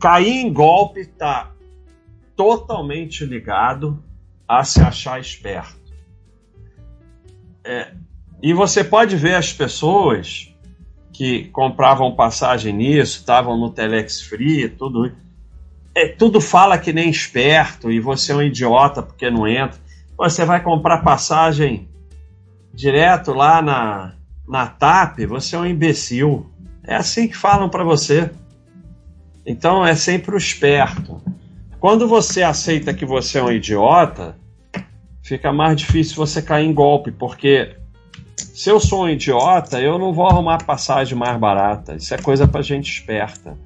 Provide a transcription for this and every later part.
cair em golpe está totalmente ligado a se achar esperto. É, e você pode ver as pessoas que compravam passagem nisso, estavam no Telex Free, tudo. É, tudo fala que nem esperto e você é um idiota porque não entra. Você vai comprar passagem direto lá na, na TAP, você é um imbecil. É assim que falam para você. Então é sempre o esperto. Quando você aceita que você é um idiota, fica mais difícil você cair em golpe, porque se eu sou um idiota, eu não vou arrumar passagem mais barata. Isso é coisa para gente esperta.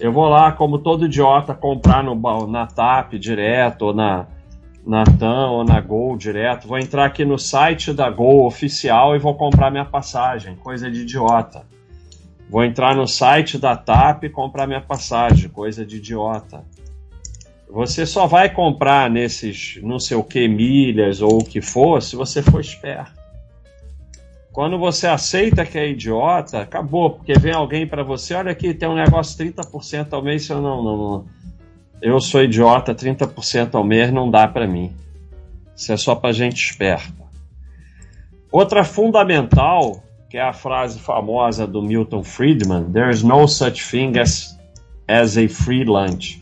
Eu vou lá, como todo idiota, comprar no, na TAP direto, ou na, na TAM, ou na Gol direto. Vou entrar aqui no site da Gol oficial e vou comprar minha passagem. Coisa de idiota. Vou entrar no site da TAP e comprar minha passagem. Coisa de idiota. Você só vai comprar nesses não sei o que milhas ou o que for se você for esperto. Quando você aceita que é idiota, acabou, porque vem alguém para você, olha aqui, tem um negócio 30% ao mês, eu não, não, não. Eu sou idiota, 30% ao mês não dá para mim. Isso é só para gente esperta. Outra fundamental, que é a frase famosa do Milton Friedman, there is no such thing as, as a free lunch.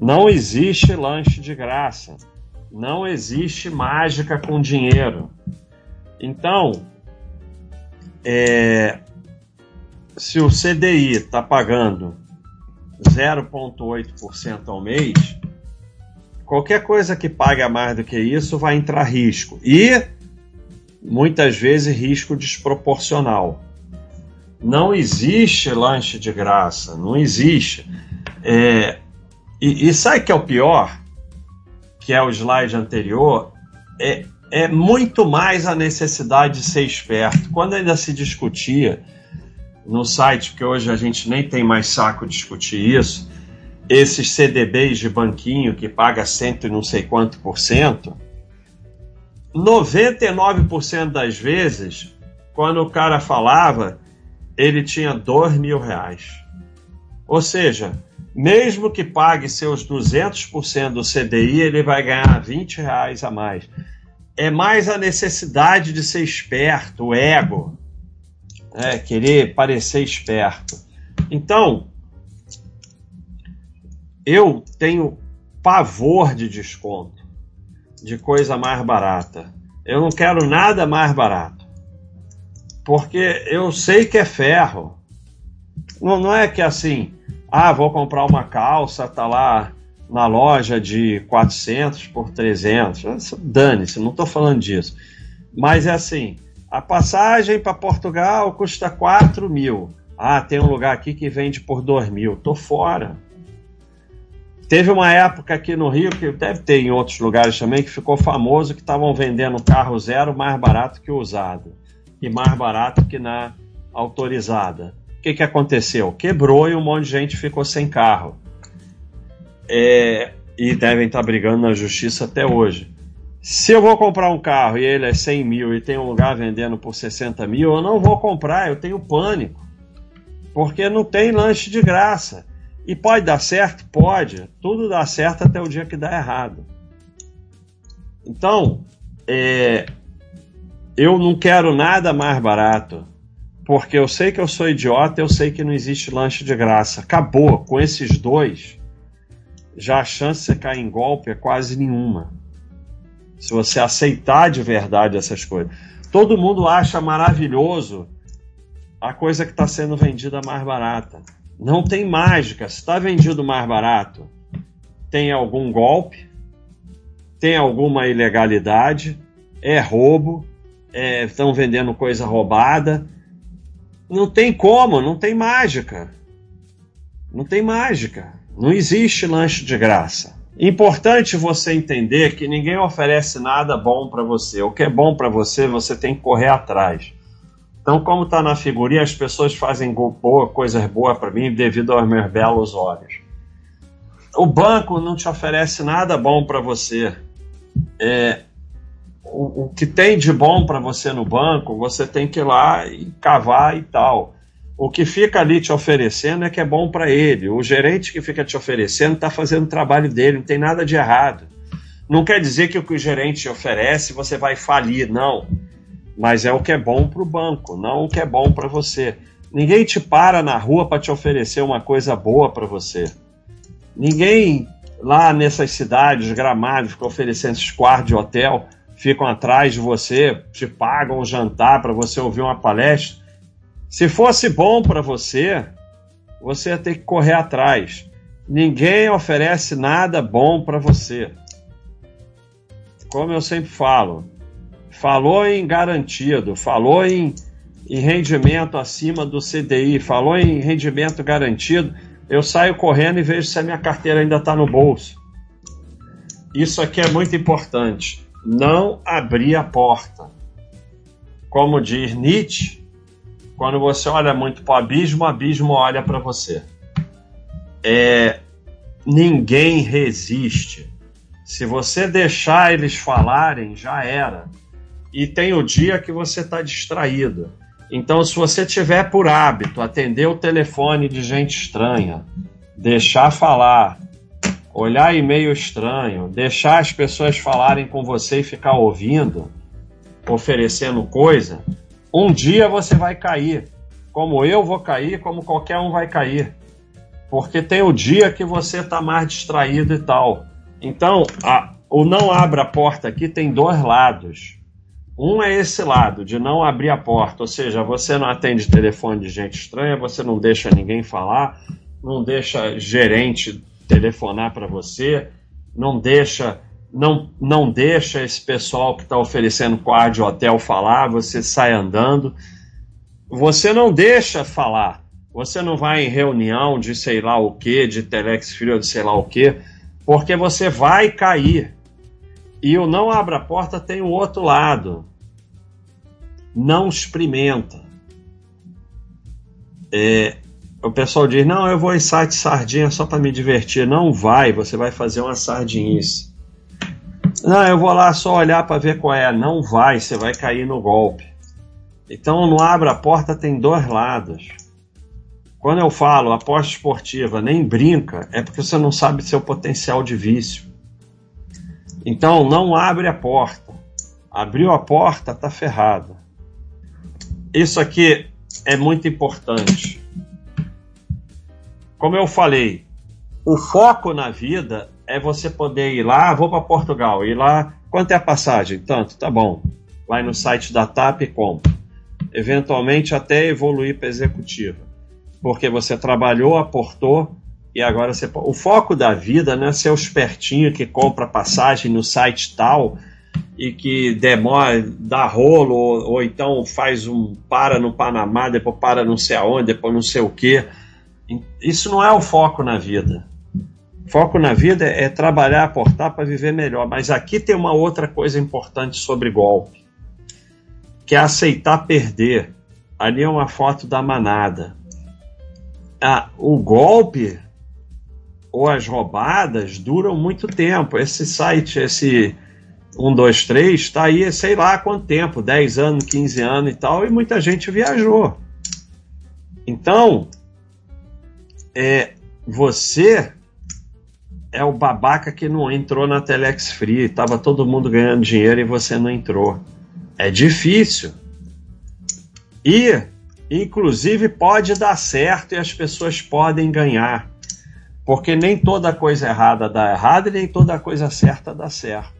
Não existe lanche de graça. Não existe mágica com dinheiro. Então, é, se o CDI está pagando 0,8% ao mês, qualquer coisa que pague mais do que isso vai entrar risco. E muitas vezes risco desproporcional. Não existe lanche de graça, não existe. É, e, e sabe que é o pior? Que é o slide anterior? É, é muito mais a necessidade de ser esperto. Quando ainda se discutia no site, porque hoje a gente nem tem mais saco discutir isso, esses CDBs de banquinho que paga cento e não sei quanto por cento, 99% das vezes, quando o cara falava, ele tinha dois mil reais. Ou seja, mesmo que pague seus 200% do CDI, ele vai ganhar 20 reais a mais é mais a necessidade de ser esperto, o ego, é, querer parecer esperto. Então, eu tenho pavor de desconto, de coisa mais barata. Eu não quero nada mais barato, porque eu sei que é ferro. Não, não é que assim, ah, vou comprar uma calça, tá lá na loja de 400 por 300. Dane-se, não estou falando disso. Mas é assim: a passagem para Portugal custa 4 mil. Ah, tem um lugar aqui que vende por 2 mil. Tô fora. Teve uma época aqui no Rio, que deve ter em outros lugares também, que ficou famoso que estavam vendendo carro zero mais barato que usado. E mais barato que na autorizada. O que, que aconteceu? Quebrou e um monte de gente ficou sem carro é, e devem estar brigando na justiça até hoje. Se eu vou comprar um carro e ele é 100 mil e tem um lugar vendendo por 60 mil, eu não vou comprar, eu tenho pânico. Porque não tem lanche de graça. E pode dar certo? Pode. Tudo dá certo até o dia que dá errado. Então, é, eu não quero nada mais barato. Porque eu sei que eu sou idiota, eu sei que não existe lanche de graça. Acabou. Com esses dois, já a chance de cair em golpe é quase nenhuma. Se você aceitar de verdade essas coisas. Todo mundo acha maravilhoso a coisa que está sendo vendida mais barata. Não tem mágica. Se está vendido mais barato, tem algum golpe, tem alguma ilegalidade, é roubo, estão é, vendendo coisa roubada. Não tem como, não tem mágica. Não tem mágica. Não existe lanche de graça. Importante você entender que ninguém oferece nada bom para você. O que é bom para você, você tem que correr atrás. Então, como está na figurinha, as pessoas fazem boa, coisas boas para mim devido aos meus belos olhos. O banco não te oferece nada bom para você. É, o, o, que tem de bom para você no banco, você tem que ir lá e cavar e tal. O que fica ali te oferecendo é que é bom para ele. O gerente que fica te oferecendo está fazendo o trabalho dele, não tem nada de errado. Não quer dizer que o que o gerente te oferece você vai falir, não. Mas é o que é bom para o banco, não o que é bom para você. Ninguém te para na rua para te oferecer uma coisa boa para você. Ninguém lá nessas cidades, gramados, fica oferecendo esses quartos de hotel, ficam atrás de você, te pagam um jantar para você ouvir uma palestra. Se fosse bom para você, você ia ter que correr atrás. Ninguém oferece nada bom para você. Como eu sempre falo, falou em garantido, falou em, em rendimento acima do CDI, falou em rendimento garantido eu saio correndo e vejo se a minha carteira ainda está no bolso. Isso aqui é muito importante. Não abrir a porta. Como diz Nietzsche, quando você olha muito para o abismo, o abismo olha para você. É, ninguém resiste. Se você deixar eles falarem, já era. E tem o dia que você está distraído. Então, se você tiver por hábito atender o telefone de gente estranha, deixar falar, olhar e-mail estranho, deixar as pessoas falarem com você e ficar ouvindo, oferecendo coisa, um dia você vai cair. Como eu vou cair, como qualquer um vai cair. Porque tem o dia que você está mais distraído e tal. Então, a, o não abra a porta aqui tem dois lados. Um é esse lado, de não abrir a porta, ou seja, você não atende telefone de gente estranha, você não deixa ninguém falar, não deixa gerente telefonar para você, não deixa não, não deixa esse pessoal que está oferecendo quarto de hotel falar, você sai andando. Você não deixa falar. Você não vai em reunião de sei lá o que, de Telex Frio, de sei lá o que, porque você vai cair. E o não abra a porta tem o outro lado. Não experimenta. É, o pessoal diz: não, eu vou em site sardinha só para me divertir. Não vai, você vai fazer uma sardinice. Não, eu vou lá só olhar para ver qual é. Não vai, você vai cair no golpe. Então, no Abra a Porta tem dois lados. Quando eu falo aposta esportiva, nem brinca, é porque você não sabe seu potencial de vício. Então não abre a porta. Abriu a porta, tá ferrado. Isso aqui é muito importante. Como eu falei, o foco na vida é você poder ir lá, vou para Portugal, ir lá, quanto é a passagem? Tanto, tá bom. Vai no site da TAP e compra. Eventualmente até evoluir para executiva. Porque você trabalhou, aportou, e agora você. O foco da vida não é ser o espertinho que compra passagem no site tal e que demora, dá rolo, ou, ou então faz um para no Panamá, depois para não sei aonde, depois não sei o quê. Isso não é o foco na vida. Foco na vida é trabalhar, aportar para viver melhor. Mas aqui tem uma outra coisa importante sobre golpe, que é aceitar perder. Ali é uma foto da manada. Ah, o golpe ou as roubadas duram muito tempo. Esse site, esse 123, está aí, sei lá quanto tempo 10 anos, 15 anos e tal, e muita gente viajou. Então, é, você é o babaca que não entrou na Telex Free, estava todo mundo ganhando dinheiro e você não entrou. É difícil. E, inclusive, pode dar certo e as pessoas podem ganhar. Porque nem toda coisa errada dá errado e nem toda coisa certa dá certo.